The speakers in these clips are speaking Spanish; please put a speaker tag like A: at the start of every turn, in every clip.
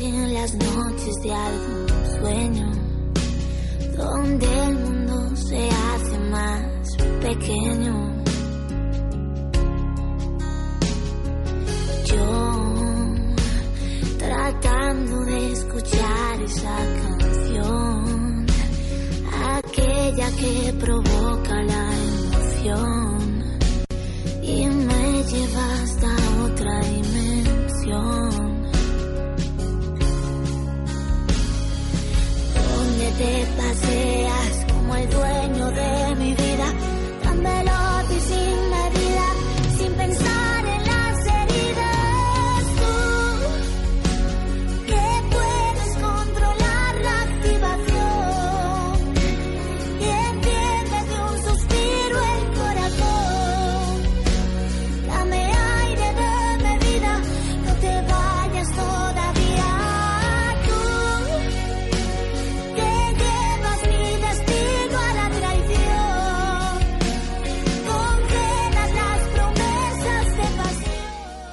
A: en las noches de algún sueño, donde el mundo se hace más pequeño. Yo tratando de escuchar esa canción, aquella que provoca la emoción y me lleva hasta otra dimensión.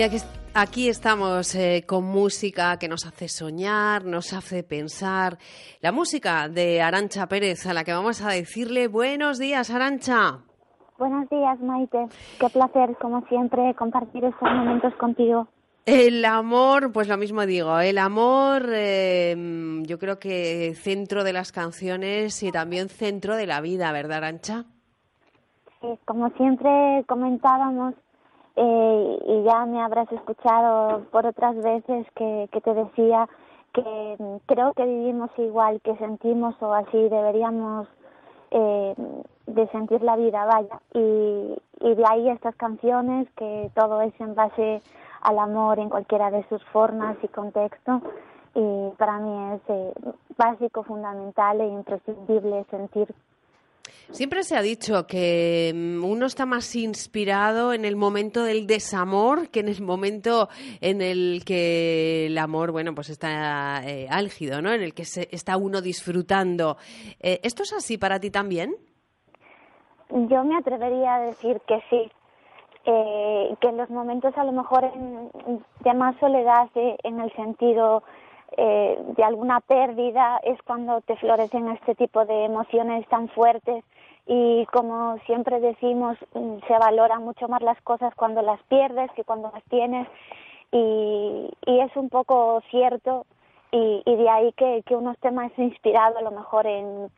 A: Y
B: aquí, aquí estamos eh, con música que nos hace soñar, nos hace pensar. La música de Arancha Pérez, a la que vamos a decirle buenos días, Arancha.
C: Buenos días, Maite. Qué placer, como siempre, compartir estos momentos contigo.
B: El amor, pues lo mismo digo, el amor eh, yo creo que centro de las canciones y también centro de la vida, ¿verdad, Arancha?
C: Sí, como siempre comentábamos, eh, y ya me habrás escuchado por otras veces que, que te decía que mm, creo que vivimos igual, que sentimos o así deberíamos eh, de sentir la vida, vaya. Y, y de ahí estas canciones, que todo es en base al amor en cualquiera de sus formas y contexto. Y para mí es eh, básico, fundamental e imprescindible sentir
B: Siempre se ha dicho que mm, uno está más inspirado en el momento del desamor que en el momento en el que el amor, bueno, pues está eh, álgido, ¿no? En el que se, está uno disfrutando. Eh, ¿Esto es así para ti también?
C: Yo me atrevería a decir que sí, eh, que en los momentos a lo mejor en- de más soledad, eh, en el sentido eh, de alguna pérdida, es cuando te florecen este tipo de emociones tan fuertes y como siempre decimos, mm, se valoran mucho más las cosas cuando las pierdes que cuando las tienes y, y es un poco cierto y, y de ahí que, que uno esté más inspirado a lo mejor en,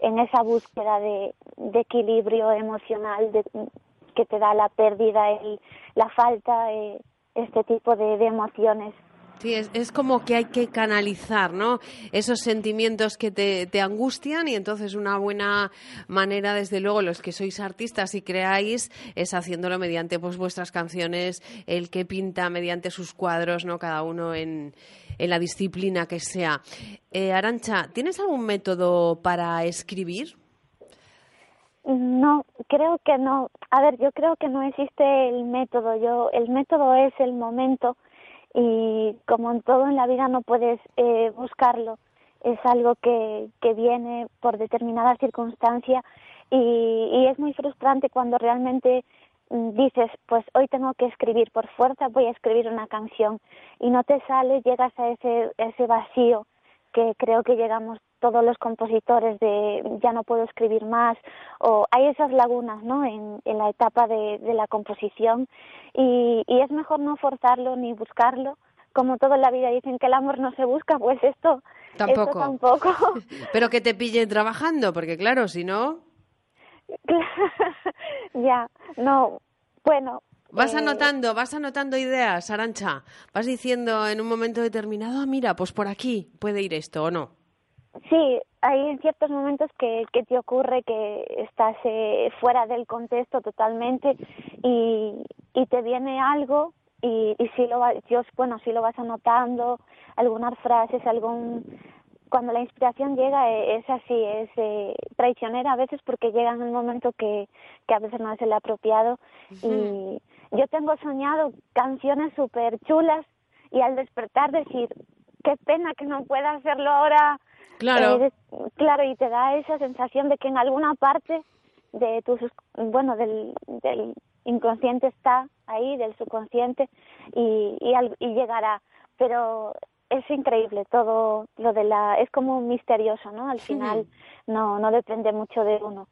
C: en esa búsqueda de, equilibrio emocional de, que te da la pérdida, el, la falta, eh, este tipo de emociones.
B: Sí, es, es como que hay que canalizar, ¿no? Esos sentimientos que te, angustian y entonces una buena manera, desde luego, los que sois artistas y creáis, es haciéndolo mediante pues vuestras canciones, el que pinta mediante sus cuadros, ¿no? Cada uno en, en la disciplina que sea. Eh, Arancha, ¿tienes algún método para escribir?
C: No, creo que no. A ver, yo creo que no existe el método. Yo, el método es el momento y como en todo en la vida no puedes eh, buscarlo. Es algo que, que viene por determinada circunstancia y, y es muy frustrante cuando realmente mm, dices, pues hoy tengo que escribir, por fuerza voy a escribir una canción y no te sale, llegas a ese, ese vacío que creo que llegamos todos los compositores de ya no puedo escribir más o hay esas lagunas no en, en la etapa de, de la composición y, y es mejor no forzarlo ni buscarlo como todo en la vida dicen que el amor no se busca pues esto
B: Tampoco.
C: esto tampoco
B: Pero que te pille trabajando, porque claro, si no,
C: ya no bueno
B: Vas
C: eh,
B: anotando, vas anotando ideas, Arancha. Vas diciendo en un momento determinado, ah, mira, pues por aquí puede ir esto o no.
C: Sí, hay en ciertos momentos que, que te ocurre que estás eh, fuera del contexto totalmente y, y te viene algo y, y si lo yo, bueno, si lo vas anotando, algunas frases, algún cuando la inspiración llega eh, es así, es eh, traicionera a veces porque llega en un momento que, que a veces no es el apropiado y yo tengo soñado canciones súper chulas y al despertar decir, qué pena que no pueda hacerlo ahora.
B: Claro.
C: Eh, claro, y te da esa sensación de que en alguna parte de tus, bueno, del, del, inconsciente está ahí, del subconsciente, y, y, y llegará. Pero es increíble todo lo de la es como misterioso no al final no no depende mucho de uno.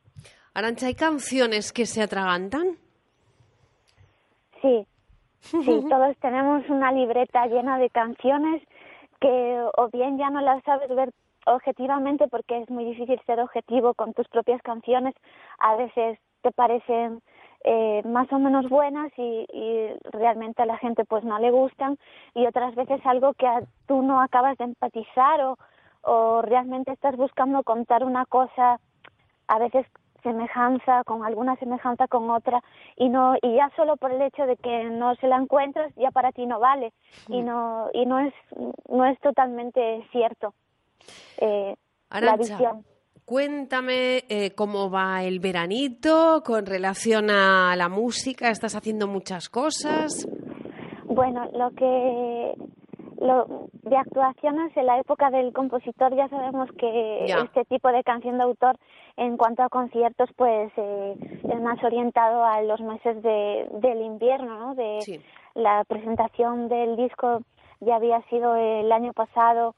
B: Arancha hay canciones que se atragantan
C: sí. Sí todos tenemos una libreta llena de canciones que o bien ya no las sabes ver objetivamente porque es muy difícil ser objetivo con tus propias canciones a veces te parecen eh, más o menos buenas y, y, realmente a la gente pues no le gustan y otras veces algo que tú no acabas de empatizar o, o realmente estás buscando contar una cosa a veces semejanza con alguna semejanza con otra y no y ya solo por el hecho de que no se la encuentras ya para ti no vale y no y no es no es totalmente cierto eh, la visión
B: Cuéntame eh, cómo va el veranito con relación a la música. ¿Estás haciendo muchas cosas?
C: Bueno, lo que lo, de actuaciones en la época del compositor ya sabemos que este tipo de canción de autor en cuanto a conciertos pues eh, es más orientado a los meses de, del invierno, ¿no? De la presentación del disco ya había sido el año pasado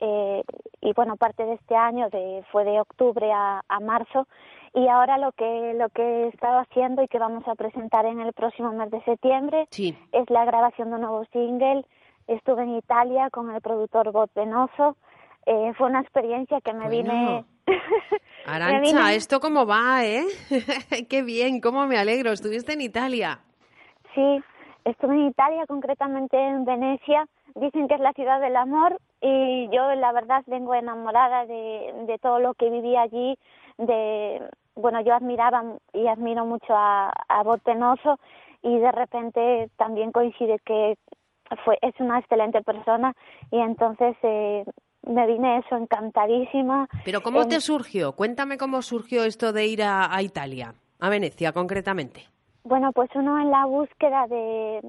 C: eh, y bueno parte de este año de, fue de octubre a, a, marzo y ahora lo que lo que he estado haciendo y que vamos a presentar en el próximo mes de septiembre es la grabación de un nuevo single estuve en Italia con el productor Bob Venoso eh, fue una experiencia que me vine
B: Arancha, ¿esto cómo va, eh? Qué bien, cómo me alegro. ¿Estuviste en Italia?
C: Sí, estuve en Italia, concretamente en Venecia. Dicen que es la ciudad del amor y yo la verdad vengo enamorada de, de todo lo que viví allí, de, bueno, yo admiraba y admiro mucho a, a Botenoso y de repente también coincide que fue, es una excelente persona y entonces eh, me vine eso encantadísima.
B: Pero ¿cómo te surgió? Cuéntame cómo surgió esto de ir a, a Italia, a Venecia concretamente.
C: Bueno, pues uno en la búsqueda de,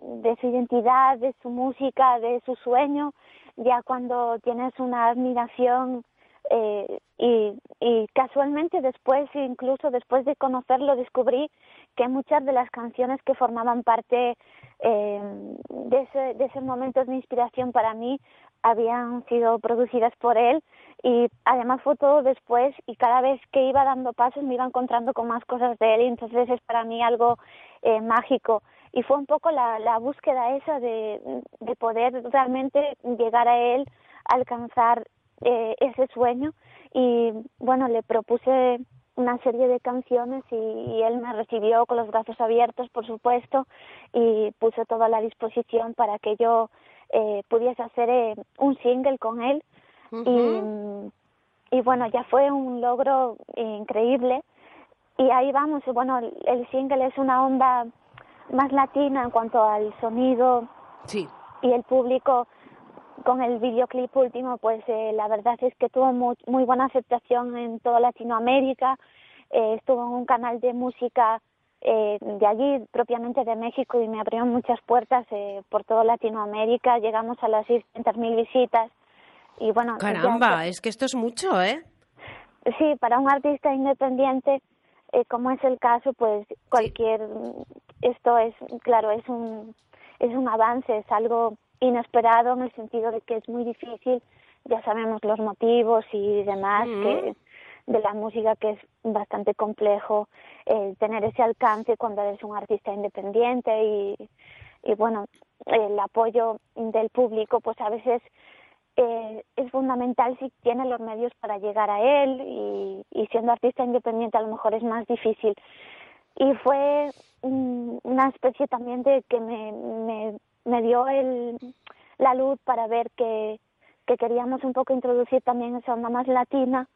C: de su identidad, de su música, de su sueño, ya cuando tienes una admiración eh, y, y casualmente después, incluso después de conocerlo, descubrí que muchas de las canciones que formaban parte eh, de, ese, de esos momentos de inspiración para mí habían sido producidas por él y además fue todo después y cada vez que iba dando pasos me iba encontrando con más cosas de él y entonces es para mí algo eh, mágico y fue un poco la, la búsqueda esa de, de poder realmente llegar a él, alcanzar eh, ese sueño y bueno, le propuse una serie de canciones y, y, él me recibió con los brazos abiertos, por supuesto, y puso toda la disposición para que yo eh, pudiese hacer eh, un single con él. y, y bueno, ya fue un logro increíble. Y ahí vamos, bueno, el single es una onda más latina en cuanto al sonido
B: sí.
C: y el público con el videoclip último pues eh, la verdad es que tuvo muy, muy buena aceptación en toda Latinoamérica. Eh, estuvo en un canal de música eh, de allí propiamente de México y me abrió muchas puertas eh, por toda Latinoamérica. Llegamos a las 600.000 visitas y bueno
B: caramba es que esto es mucho eh
C: sí para un artista independiente eh, como es el caso pues cualquier sí esto es, claro, es un, es un avance, es algo inesperado en el sentido de que es muy difícil, ya sabemos los motivos y demás, que de la música que es bastante complejo eh, tener ese alcance cuando eres un artista independiente y, y bueno, el apoyo del público pues a veces eh, es fundamental si tiene los medios para llegar a él y, y siendo artista independiente a lo mejor es más difícil. Y fue una especie también de que me, me, me dio el, la luz para ver que, que queríamos un poco introducir también esa onda más latina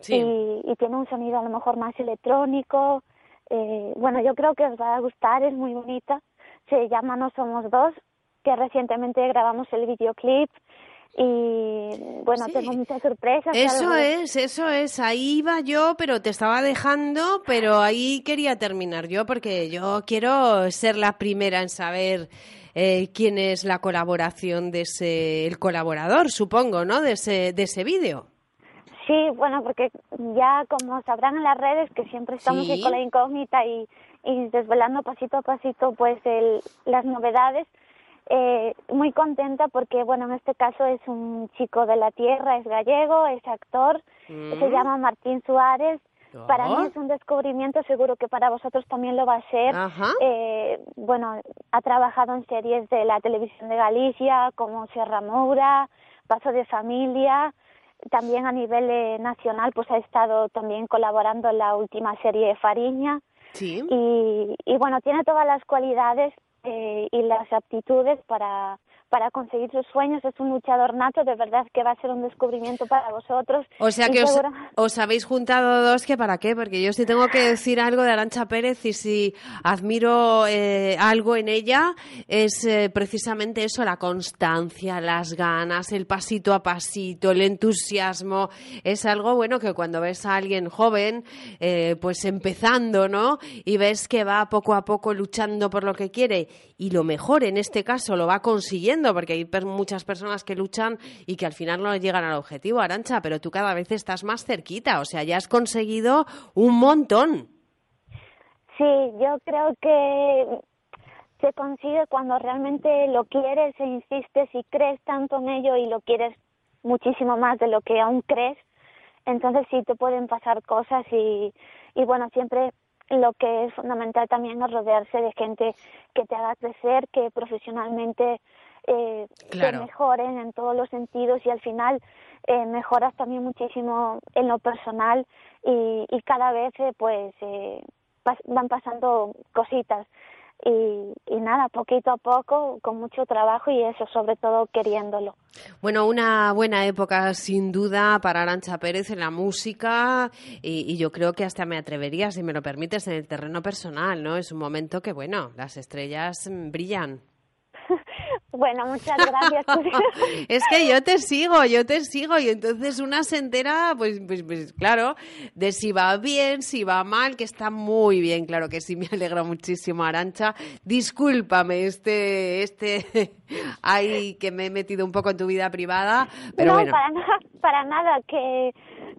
B: sí.
C: y, y tiene un sonido a lo mejor más electrónico. Eh, bueno, yo creo que os va a gustar, es muy bonita. Se llama No Somos Dos, que recientemente grabamos el videoclip y bueno,
B: Sí.
C: tengo muchas sorpresas.
B: Eso es, eso es. Ahí iba yo, pero te estaba dejando, pero ahí quería terminar yo porque yo quiero ser la primera en saber eh, quién es la colaboración de ese, el colaborador, supongo, ¿no? De ese, de ese vídeo.
C: Sí, bueno, porque ya como sabrán en las redes que siempre estamos
B: Sí.
C: con la incógnita y, y desvelando pasito a pasito pues el, las novedades, eh, muy contenta porque bueno, en este caso es un chico de la tierra, es gallego, es actor,
B: Mm.
C: se llama Martín Suárez. Para mí es un descubrimiento, seguro que para vosotros también lo va a ser.
B: Ajá.
C: Eh, bueno, ha trabajado en series de la televisión de Galicia, como Sierra Moura, Paso de Familia. También a nivel eh, nacional, pues ha estado también colaborando en la última serie de Fariña.
B: Sí.
C: Y, y bueno, tiene todas las cualidades eh, y las aptitudes para, para conseguir sus sueños. Es un luchador nato, de verdad que va a ser un descubrimiento para vosotros.
B: O sea que os habéis juntado dos, que para qué, porque yo sí tengo que decir algo de Arancha Pérez y si admiro eh, algo en ella es eh, precisamente eso, la constancia, las ganas, el pasito a pasito, el entusiasmo. Es algo bueno que cuando ves a alguien joven, eh, pues empezando, ¿no? Y ves que va poco a poco luchando por lo que quiere y lo mejor en este caso lo va consiguiendo, porque hay per- muchas personas que luchan y que al final no llegan al objetivo, Arancha, pero tú cada vez estás más cerquita, o sea, ya has conseguido un montón.
C: Sí, yo creo que se consigue cuando realmente lo quieres e insistes y crees tanto en ello y lo quieres muchísimo más de lo que aún crees. Entonces sí te pueden pasar cosas y, y bueno, siempre lo que es fundamental también es rodearse de gente que te haga crecer, que profesionalmente eh,
B: Claro.
C: te mejoren en todos los sentidos y al final eh, mejoras también muchísimo en lo personal y, y cada vez eh, pues eh, pas- van pasando cositas y, y nada, poquito a poco, con mucho trabajo y eso, sobre todo queriéndolo.
B: Bueno, una buena época sin duda para Arancha Pérez en la música y, y yo creo que hasta me atrevería, si me lo permites, en el terreno personal, ¿no? Es un momento que, bueno, las estrellas mm, brillan.
C: Bueno, muchas gracias.
B: es que yo te sigo, yo te sigo y entonces una se entera, pues, pues, pues, claro, de si va bien, si va mal, que está muy bien, claro que sí, me alegra muchísimo, Arancha. Discúlpame este, este, ay, que me he metido un poco en tu vida privada, pero
C: no,
B: bueno.
C: para nada, para nada, que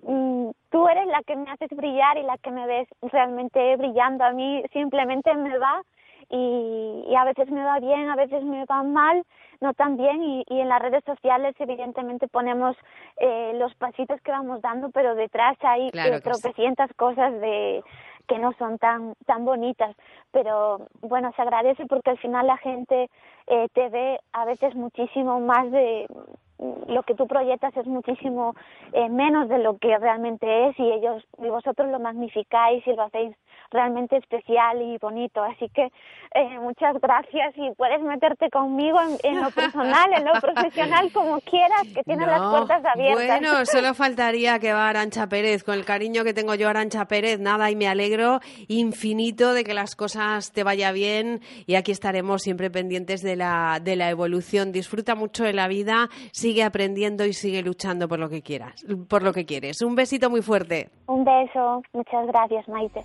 C: mm, tú eres la que me haces brillar y la que me ves realmente brillando. A mí simplemente me va y, y a veces me va bien, a veces me va mal, no tan bien y, y en las redes sociales evidentemente ponemos eh, los pasitos que vamos dando, pero detrás hay
B: Claro
C: eh,
B: sí.
C: tropecientas cosas de que no son tan tan bonitas, pero bueno, se agradece porque al final la gente eh, te ve a veces muchísimo más de lo que tú proyectas es muchísimo eh, menos de lo que realmente es y ellos y vosotros lo magnificáis y lo hacéis realmente especial y bonito así que eh, muchas gracias y puedes meterte conmigo en, en lo personal en lo profesional como quieras que tienes las puertas abiertas
B: Bueno, solo faltaría que va Arancha Pérez. Con el cariño que tengo yo a Arancha Pérez, nada, y me alegro infinito de que las cosas te vaya bien. Y aquí estaremos siempre pendientes de la, de la evolución. Disfruta mucho de la vida, sigue aprendiendo y sigue luchando por lo que quieras, por lo que quieres. Un besito muy fuerte.
C: un beso muchas gracias Maite